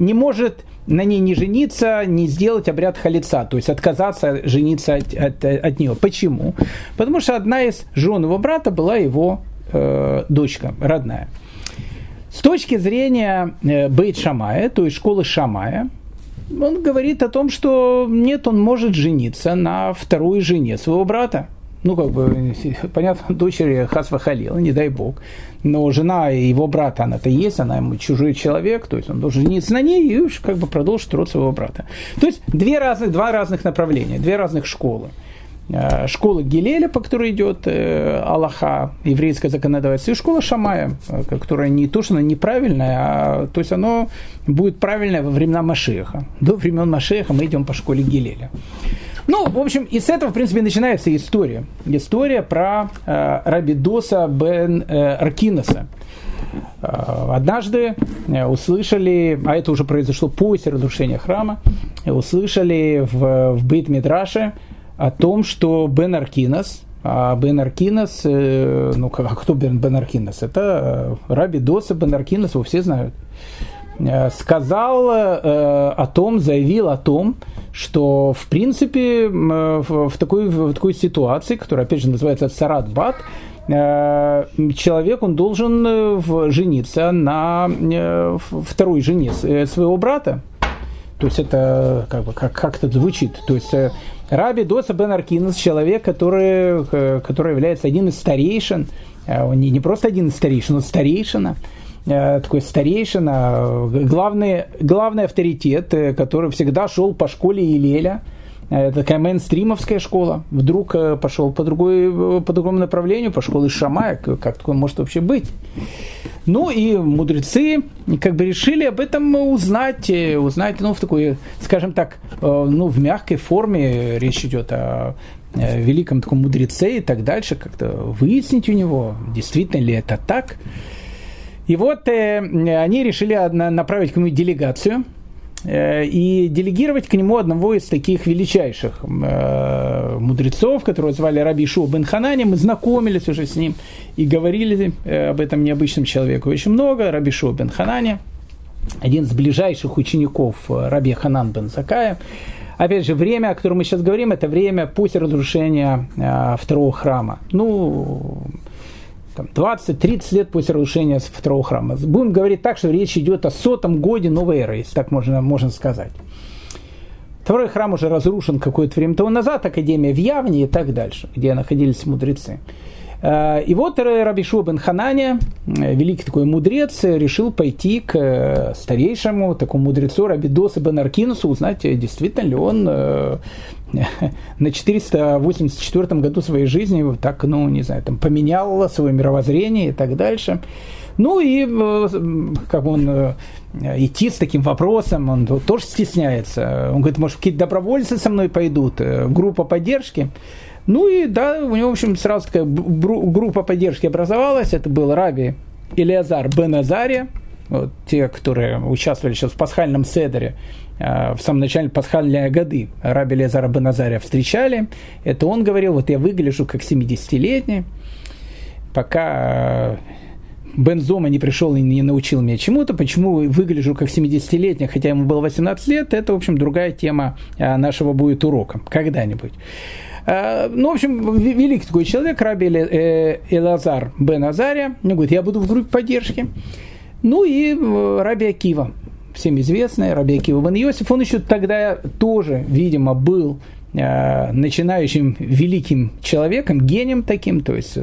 не может на ней не жениться, не сделать обряд халица, то есть отказаться жениться от, от, от нее. Почему? Потому что одна из жен его брата была его э, дочка родная. С точки зрения э, Бейт Шамая, то есть школы Шамая, он говорит о том, что нет, он может жениться на второй жене своего брата. Ну, как бы, понятно, (laughs) дочери Хасва Халила, не дай бог. Но жена его брата, она-то есть, она ему чужой человек, то есть он должен жениться на ней и уж как бы продолжить род своего брата. То есть две разных, два разных направления, две разных школы. Э, школа Гилеля, по которой идет э, Аллаха, еврейское законодательство, и школа Шамая, э, которая не то, что она неправильная, а то есть оно будет правильное во времена Машеха. До времен Машеха мы идем по школе Гилеля. Ну, в общем, и с этого, в принципе, начинается история. История про э, Рабидоса бен э, Аркиноса. Однажды услышали, а это уже произошло после разрушения храма, услышали в, в Бейт Мидраше, о том, что Бен Аркинас, а Бен Аркинас, э, ну а кто Бен, Бен Аркинас? Это э, Раби Доса Бен Аркинас, его все знают. Э, сказал о том, заявил о том, что в принципе в такой, в такой ситуации, которая опять же называется Сарат Бат, человек, он должен жениться на второй жене своего брата. То есть это как бы как, как это звучит. То есть Раби Доса бен Аркинус, человек, который, э, который является один из старейшин, э, он не, не просто один из старейшин, он старейшина, э, такой старейшина, главный, главный авторитет, который всегда шел по школе Илеля, такая мейнстримовская школа, вдруг пошел по, другой, по другому направлению, пошел из Шамая, как такое может вообще быть? Ну и мудрецы как бы решили об этом узнать, узнать, ну, в такой, скажем так, ну, в мягкой форме. Речь идет о великом таком мудреце и так дальше, как-то выяснить у него, действительно ли это так. И вот э, они решили направить к нему делегацию. э, и делегировать к нему одного из таких величайших э, мудрецов, которого звали Раби Шу бен Ханани. Мы знакомились уже с ним и говорили э, об этом необычном человеке очень много. Раби Шу бен Ханани, один из ближайших учеников э, Раби Ханан бен Закая. Опять же, время, о котором мы сейчас говорим, это время после разрушения э, второго храма. Ну, там, 20-30 лет после разрушения второго храма. Будем говорить так, что речь идет о сотом годе новой эры, если так можно, можно сказать. Второй храм уже разрушен какое-то время тому назад, Академия в Явне и так дальше, где находились мудрецы. Э, и вот Рабишу бен Хананя, э, великий такой мудрец, решил пойти к э, старейшему такому мудрецу Рабидосу бен Аркинусу, узнать, действительно ли он (laughs) на 484 году своей жизни так, ну, не знаю, там, поменял свое мировоззрение и так дальше. Ну и как он идти с таким вопросом, он тоже стесняется. Он говорит, может, какие-то добровольцы со мной пойдут, группа поддержки. Ну и да, у него, в общем, сразу такая группа поддержки образовалась. Это был Раби Илиазар Бен Азария, вот, те, которые участвовали сейчас в пасхальном седере, э, в самом начале пасхальные годы Раби Лезара Бен Азария встречали. Это он говорил, вот я выгляжу как 70-летний, пока э, Бензома не пришел и не научил меня чему-то, почему выгляжу как 70-летний, хотя ему было 18 лет, это, в общем, другая тема э, нашего будет урока когда-нибудь. Э, ну, в общем, великий такой человек, Раби э, Элазар Бен Азария, он говорит, я буду в группе поддержки. Ну и э, Раби Акива, всем известный, Раби Акива Бен он еще тогда тоже, видимо, был начинающим великим человеком, гением таким, то есть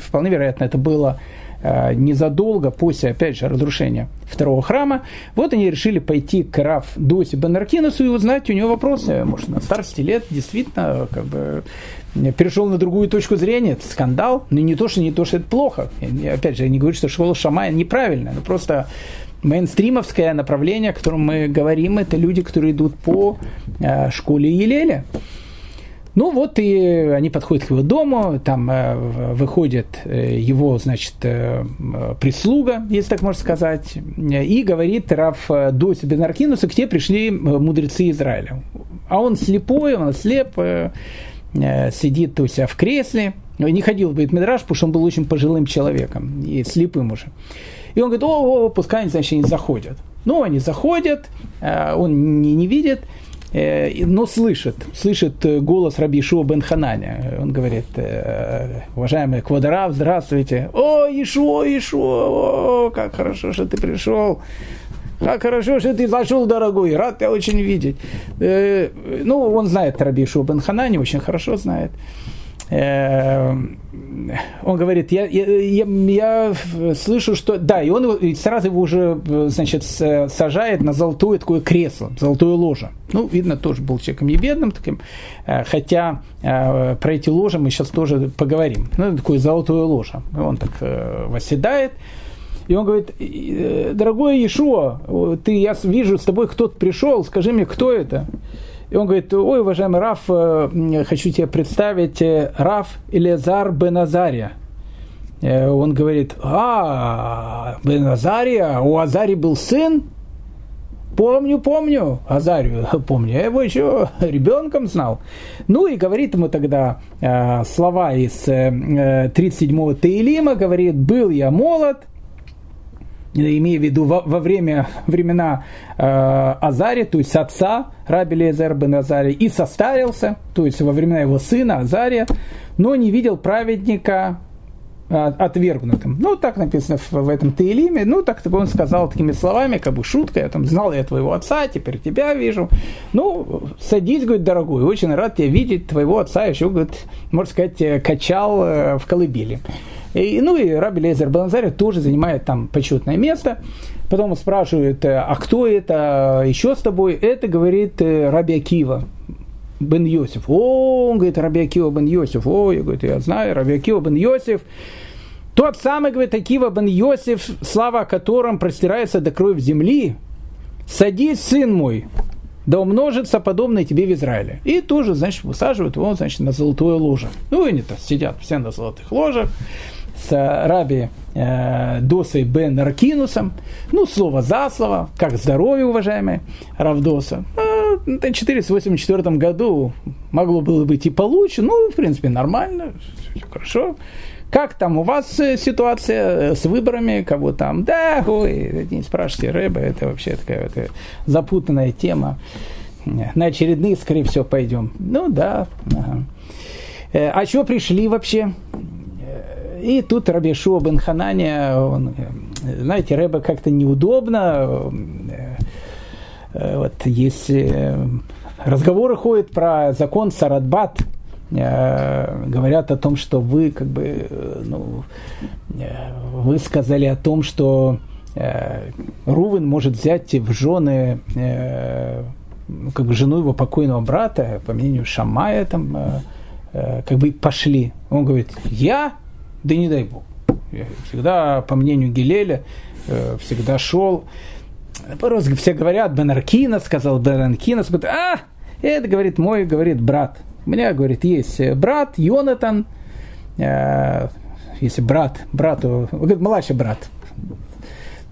вполне вероятно это было Э, незадолго после, опять же, разрушения второго храма, вот они решили пойти к Раф Доси Бенаркинусу и узнать у него вопросы. Может, на старости лет действительно как бы перешел на другую точку зрения, это скандал, но не то, что не то, что это плохо. И, опять же, я не говорю, что школа Шамая неправильная, но просто мейнстримовское направление, о котором мы говорим, это люди, которые идут по э, школе Елеля. Ну вот и они подходят к его дому, там э, выходит э, его, значит, э, прислуга, если так можно сказать, и говорит Раф Доси Бенаркинуса, к тебе пришли мудрецы Израиля. А он слепой, он слеп, сидит у себя в кресле, не ходил в Бейтмидраж, потому что он был очень пожилым человеком и слепым уже. И он говорит, о, о пускай значит, не заходят. Ну, они заходят, он не, не видит, Э, но слышит, слышит э, голос Раби Ишуа бен Хананя. Он говорит, э, уважаемый Квадрав, здравствуйте. О, Ишуа, Ишуа, о, как хорошо, что ты пришел. Как хорошо, что ты зашел, дорогой, рад тебя очень видеть. Ну, он знает Раби Ишуа бен Хананя, очень хорошо знает. Эм, он говорит, я, я, я, я слышу, что... Да, и он сразу его уже, значит, сажает на золотое такое кресло, золотое ложе. Ну, видно, тоже был человеком не бедным таким, э, хотя э, про эти ложи мы сейчас тоже поговорим. Ну, такое золотое ложе. Он так э, восседает, и он говорит, дорогой Иешуа, ты, я вижу, с тобой кто-то пришел, скажи мне, кто это? И он говорит, ой, уважаемый Раф, э, хочу тебе представить э, Раф Илезар Беназария. Э, он говорит, а, Беназария, у Азари был сын? Помню, помню, Азарию, (laughs) помню, я его еще (laughs) ребенком знал. Ну и говорит ему тогда э, слова из э, 37-го Таилима, говорит, был я молод, имея в виду во, во время, времена э, Азари, то есть отца Раби Лезер бен Азари, и состарился, то есть во времена его сына Азария, но не видел праведника э, отвергнутым. Ну, так написано в, в этом Таилиме. Ну, так он сказал такими словами, как бы шуткой. Я там знал я твоего отца, теперь тебя вижу. Ну, садись, говорит, дорогой, очень рад тебя видеть, твоего отца еще, говорит, можно сказать, э, качал э, в колыбели. И, ну и Раби Лезер Баназаря тоже занимает там почетное место. Потом спрашивают, а кто это, еще с тобой? Это, говорит, э, Раби Акива, бен Йосиф. О, он говорит, Раби Акива бен Йосиф. О, я, говорю, я знаю, Раби Акива бен Йосиф. Тот самый, говорит, Акива бен Йосиф, слава о котором простирается до крови земли. Садись, сын мой, да умножится подобное тебе в Израиле. И тоже, значит, высаживают его, значит, на золотое ложе. Ну, они то сидят все на золотых ложах с Раби э, Досой бен Аркинусом. Ну, слово за слово, как здоровье, уважаемый Равдоса. Э, в 484 году могло было быть и получше, ну, в принципе, нормально, все хорошо. Как там у вас э, ситуация с выборами, кого там? Да, ой, не спрашивайте, Рэба, это вообще такая это запутанная тема. На очередные, скорее всего, пойдем. Ну да. Ага. Э, а чего пришли вообще? И тут Рабишуа бен Хананя, он, знаете, Рэба как-то неудобно, э, вот если разговоры ходят про закон Сарадбат, э, говорят о том, что вы как бы, ну, э, вы сказали о том, что Рувен может взять в жены как бы жену его покойного брата, по мнению Шамая, там, как бы пошли. Он говорит, я да не дай бог. Я всегда, по мнению Гелеля, э, всегда шел. Все говорят, Бенаркина сказал, Бенаркина а, это, говорит, мой, говорит, брат. У меня, говорит, есть брат, Йонатан, э, если брат, брату, говорит, младший брат,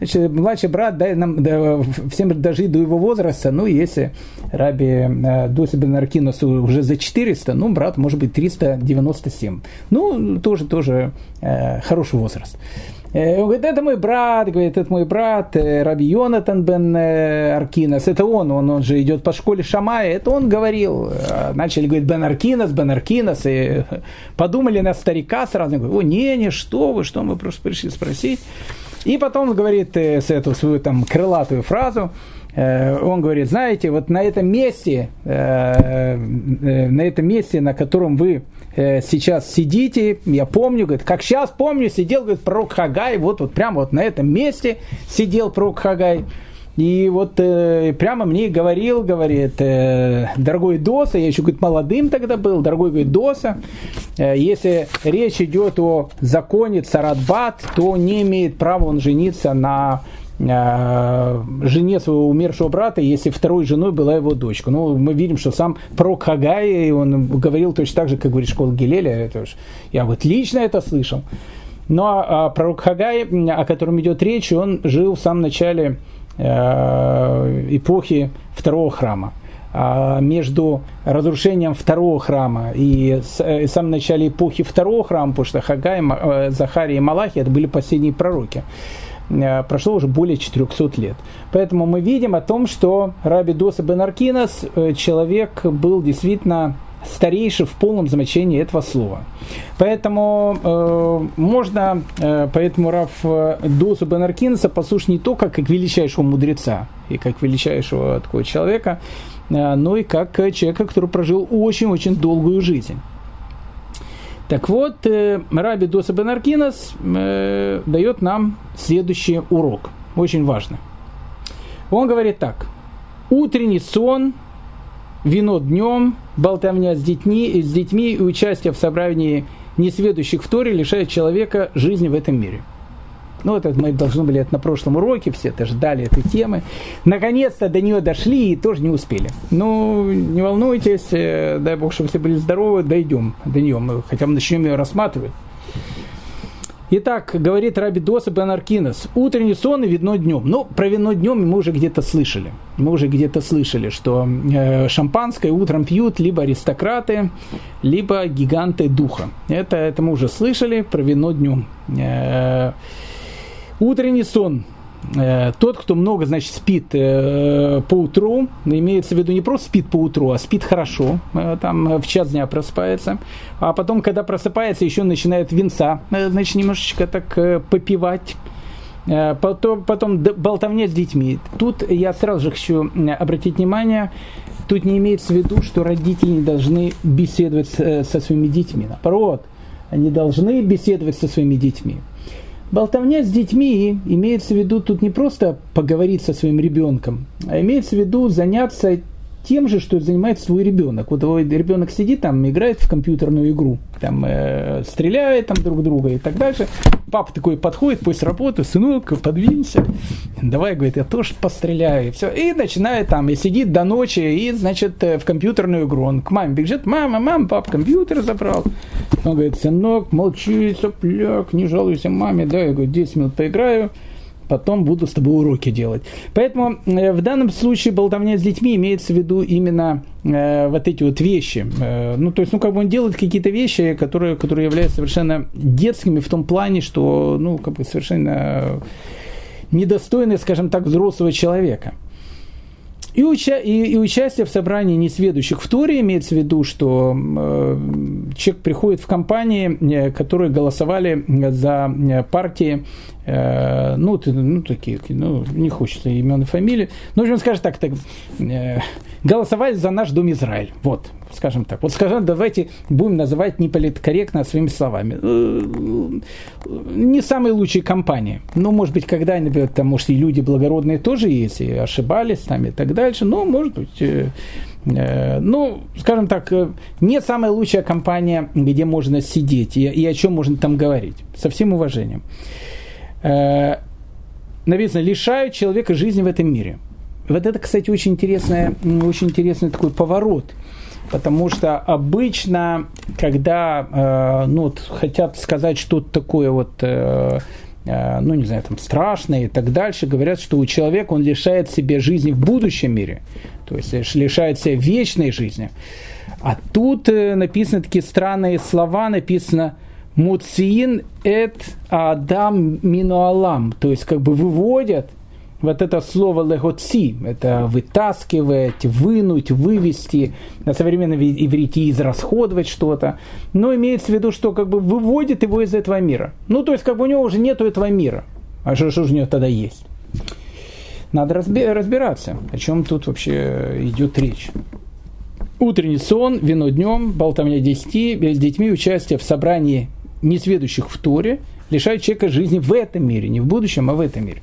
Значит, младший брат дай нам да, всем дожить до его возраста, ну, если Раби э, Доси Бенаркинос уже за 400, ну, брат, может быть, 397. Ну, тоже, тоже э, хороший возраст. Э, он говорит, это мой брат, говорит, это мой брат, э, Раби Йонатан бен Аркинос, это он, он, он же идет по школе Шамая, это он говорил. Начали говорить Бен Аркинос, Бен Аркинос, и подумали на старика сразу, говорят, о, не, не, что вы, что мы просто пришли спросить. И потом говорит э, с эту свою там крылатую фразу, э, он говорит, знаете, вот на этом месте, э, на этом месте, на котором вы сейчас сидите, я помню, говорит, как сейчас помню, сидел, говорит, пророк Хагай, вот, вот прямо вот на этом месте сидел пророк Хагай. И вот э, прямо мне говорил, говорит, э, дорогой Доса, я еще, говорит, молодым тогда был, дорогой, говорит, Доса, э, если речь идет о законе Царадбат, то не имеет права он жениться на э, жене своего умершего брата, если второй женой была его дочка. Ну, мы видим, что сам пророк Хагай, он говорил точно так же, как говорит школа Гелеля, это уж, я вот лично это слышал. Но а, пророк Хагай, о котором идет речь, он жил в самом начале Э, эпохи второго храма. А между разрушением второго храма и э, в самом начале эпохи второго храма, потому что Хагай, э, Захария и Малахи это были последние пророки, прошло уже более 400 лет. Поэтому мы видим о том, что Раби Доса Бен Аркинас, человек был действительно старейший в полном значении этого слова. Поэтому э, можно, э, поэтому Раф э, Досу Бенаркинса послушать не только как величайшего мудреца и как величайшего такого человека, э, но и как человека, который прожил очень-очень долгую жизнь. Так вот, э, Раби Доса Бенаркинас э, дает нам следующий урок, очень важно. Он говорит так. Утренний сон – вино днем, болтовня с детьми, с детьми и участие в собрании несведущих в Торе лишает человека жизни в этом мире. Ну, это мы должны были это на прошлом уроке, все это ждали этой темы. Наконец-то до нее дошли и тоже не успели. Ну, не волнуйтесь, э, дай бог, чтобы все были здоровы, дойдем до нее. Мы хотя бы начнем ее рассматривать. Итак, говорит Раби Доса Бенаркинос, утренний сон и видно днем. Ну, про вино днем мы уже где-то слышали. Мы уже где-то слышали, что э, шампанское утром пьют либо аристократы, либо гиганты духа. Это, это мы уже слышали про вино днем. Э, утренний сон Э, тот, кто много, значит, спит э, по утру, имеется в виду не просто спит по утру, а спит хорошо, э, там в час дня просыпается, а потом, когда просыпается, еще начинает винца, значит, немножечко так попивать, потом, потом болтовня с детьми. Тут я сразу же хочу обратить внимание, тут не имеется в виду, что родители не должны беседовать со своими детьми. Наоборот, они должны беседовать со своими детьми. Болтовня с детьми имеется в виду тут не просто поговорить со своим ребенком, а имеется в виду заняться тем же, что занимается твой ребенок. Вот твой ребенок сидит там, играет в компьютерную игру, там э, стреляет там друг друга и так дальше. Папа такой подходит после работы, сынок, подвинься, давай, говорит, я тоже постреляю. И все. И начинает там, и сидит до ночи, и, значит, э, в компьютерную игру. Он к маме бежит, мама, мама, папа компьютер забрал. Он говорит, сынок, молчи, сопляк, не жалуйся маме, да, я говорю, 10 минут поиграю потом буду с тобой уроки делать. Поэтому э, в данном случае болтовня с детьми имеется в виду именно э, вот эти вот вещи. Э, ну, то есть, ну, как бы он делает какие-то вещи, которые, которые являются совершенно детскими в том плане, что, ну, как бы совершенно недостойны, скажем так, взрослого человека. И, уча и, и участие в собрании несведущих в Торе имеется в виду, что э, человек приходит в компании, э, которые голосовали за э, партии, э, ну, ты, ну, такие, ну, не хочется имен и фамилии. Ну, в общем, скажем так, так э, голосовали за наш Дом Израиль. Вот, скажем так. Вот скажем, давайте будем называть неполиткорректно своими словами. Э, не самые лучшие компании. Ну, может быть, когда-нибудь, там, может, и люди благородные тоже есть, и ошибались там и так дальше. Но, может быть, э, э, ну, скажем так, не самая лучшая компания, где можно сидеть и, и о чем можно там говорить. Со всем уважением. Написано, лишают человека жизни в этом мире – вот это, кстати, очень, интересный, очень интересный такой поворот. Потому что обычно, когда э, ну, вот, хотят сказать что-то такое вот, э, э, ну не знаю, там страшное и так дальше, говорят, что у человека он лишает себе жизни в будущем мире, то есть лишает себя вечной жизни. А тут э, написаны такие странные слова, написано «Муциин эт адам минуалам», то есть как бы выводят – вот это слово легоци, это вытаскивать, вынуть, вывести, на современном иврите израсходовать что-то, но имеется в виду, что как бы выводит его из этого мира. Ну, то есть, как бы у него уже нету этого мира. А что, что же у него тогда есть? Надо разбираться, о чем тут вообще идет речь. Утренний сон, вино днем, болтовня десяти, с детьми, участие в собрании несведущих в Торе лишают человека жизни в этом мире, не в будущем, а в этом мире.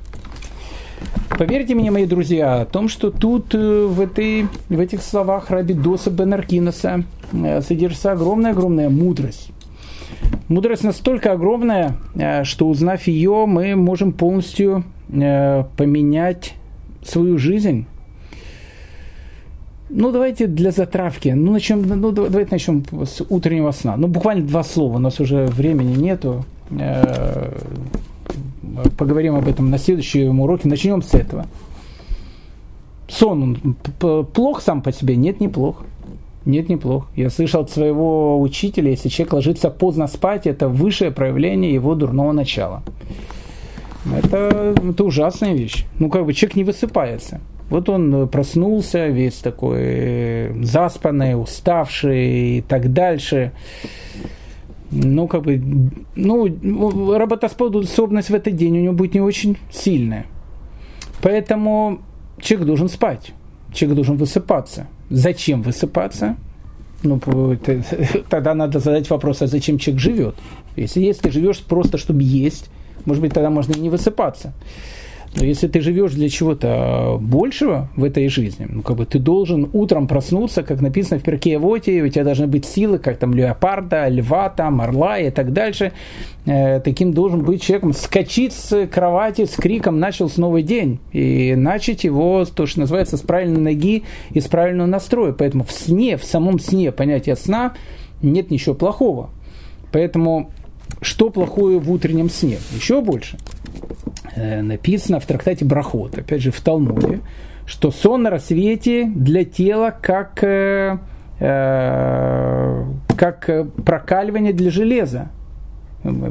Поверьте мне, мои друзья, о том, что тут э, в, этой, в этих словах Раби Доса Бен Аркинаса э, содержится огромная-огромная мудрость. Мудрость настолько огромная, э, что узнав ее, мы можем полностью поменять свою жизнь. Ну, давайте для затравки. Ну, начнем, ну, давайте начнем с утреннего сна. Ну, буквально два слова, у нас уже времени нету поговорим об этом на следующем уроке. Начнем с этого. Сон, он плох сам по себе? Нет, неплох. Нет, неплох. Я слышал от своего учителя, если человек ложится поздно спать, это высшее проявление его дурного начала. Это, это ужасная вещь. Ну, как бы человек не высыпается. Вот он проснулся, весь такой э, заспанный, уставший и так дальше ну, как бы, ну, работоспособность в этот день у него будет не очень сильная. Поэтому человек должен спать, человек должен высыпаться. Зачем высыпаться? Ну, (laughs) тогда надо задать вопрос, а зачем человек живет? Если, если живешь просто, чтобы есть, может быть, тогда можно и не высыпаться. Но если ты живешь для чего-то большего в этой жизни, ну, как бы ты должен утром проснуться, как написано в перке Воте, у тебя должны быть силы, как там леопарда, льва, там, орла и так дальше. Э, таким должен быть человеком. Скочить с кровати с криком начал новый день. И начать его, то, что называется, с правильной ноги и с правильного настроя. Поэтому в сне, в самом сне понятия сна нет ничего плохого. Поэтому что плохое в утреннем сне? Еще больше. Э, написано в трактате Брахот, опять же в Талмуде, что сон на рассвете для тела как, э, э, как прокаливание для железа.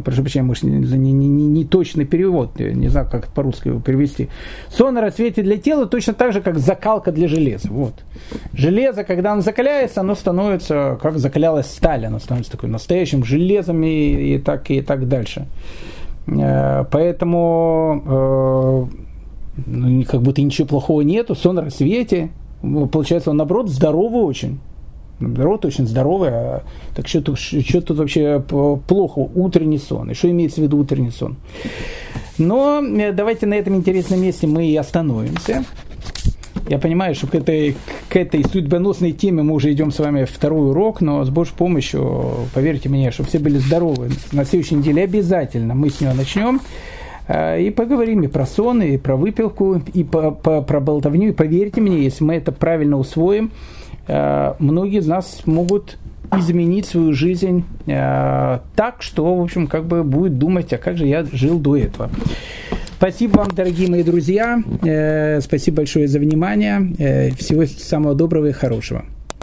Прошу прощения, может, не, не, не, не точный перевод, не знаю, как по-русски его перевести. Сон на рассвете для тела точно так же, как закалка для железа. Вот. Железо, когда оно закаляется, оно становится, как закалялась сталь, оно становится таким настоящим железом и, и, так, и так дальше. Э, поэтому э, ну, как будто ничего плохого нету, сон на рассвете. Получается, он наоборот здоровый очень. Наоборот, очень здоровый. А, так что что тут вообще плохо? Утренний сон. И что имеется в виду утренний сон? Но э, давайте на этом интересном месте мы и остановимся. Я понимаю, что к этой, к этой судьбоносной теме мы уже идем с вами второй урок, но с Божьей помощью, поверьте мне, чтобы все были здоровы. На следующей неделе обязательно мы с нее начнем. Э, и поговорим и про сон, и про выпилку, и по, по, про болтовню. И поверьте мне, если мы это правильно усвоим, э, многие из нас могут изменить свою жизнь э, так, что, в общем, как бы будет думать, а как же я жил до этого. Спасибо вам, дорогие мои друзья. Спасибо большое за внимание. Всего самого доброго и хорошего.